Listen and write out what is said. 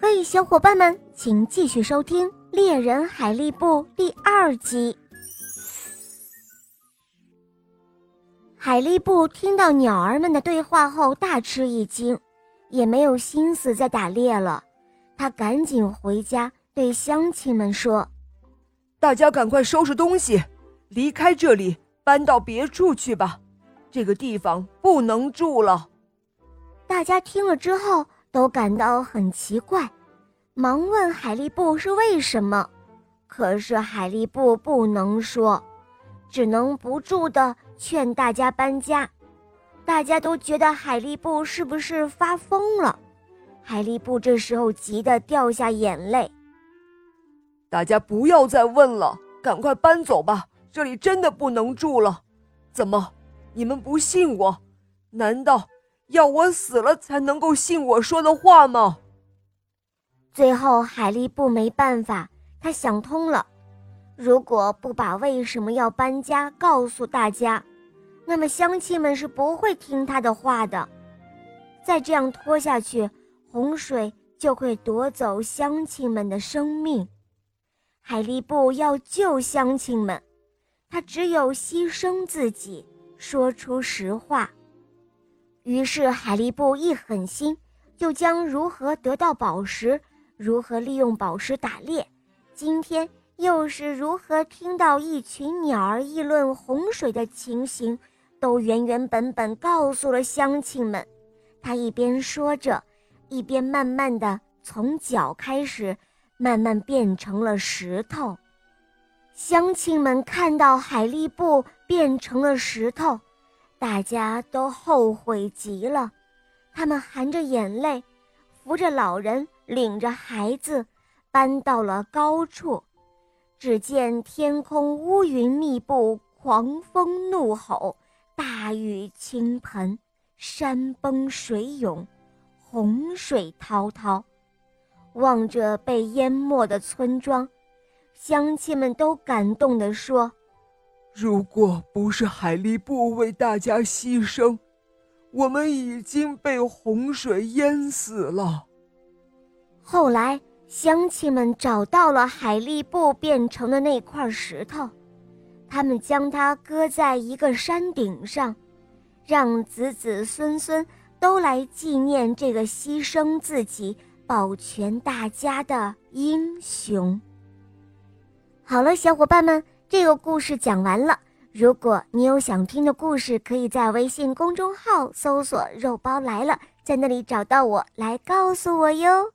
嘿，小伙伴们，请继续收听《猎人海力布》第二集。海力布听到鸟儿们的对话后，大吃一惊，也没有心思再打猎了。他赶紧回家，对乡亲们说：“大家赶快收拾东西，离开这里，搬到别处去吧。这个地方不能住了。”大家听了之后。都感到很奇怪，忙问海力布是为什么。可是海力布不能说，只能不住地劝大家搬家。大家都觉得海力布是不是发疯了？海力布这时候急得掉下眼泪。大家不要再问了，赶快搬走吧，这里真的不能住了。怎么，你们不信我？难道？要我死了才能够信我说的话吗？最后，海力布没办法，他想通了：如果不把为什么要搬家告诉大家，那么乡亲们是不会听他的话的。再这样拖下去，洪水就会夺走乡亲们的生命。海力布要救乡亲们，他只有牺牲自己，说出实话。于是海力布一狠心，就将如何得到宝石，如何利用宝石打猎，今天又是如何听到一群鸟儿议论洪水的情形，都原原本本告诉了乡亲们。他一边说着，一边慢慢的从脚开始，慢慢变成了石头。乡亲们看到海力布变成了石头。大家都后悔极了，他们含着眼泪，扶着老人，领着孩子，搬到了高处。只见天空乌云密布，狂风怒吼，大雨倾盆，山崩水涌，洪水滔滔。望着被淹没的村庄，乡亲们都感动地说。如果不是海力布为大家牺牲，我们已经被洪水淹死了。后来，乡亲们找到了海力布变成的那块石头，他们将它搁在一个山顶上，让子子孙孙都来纪念这个牺牲自己、保全大家的英雄。好了，小伙伴们。这个故事讲完了。如果你有想听的故事，可以在微信公众号搜索“肉包来了”，在那里找到我，来告诉我哟。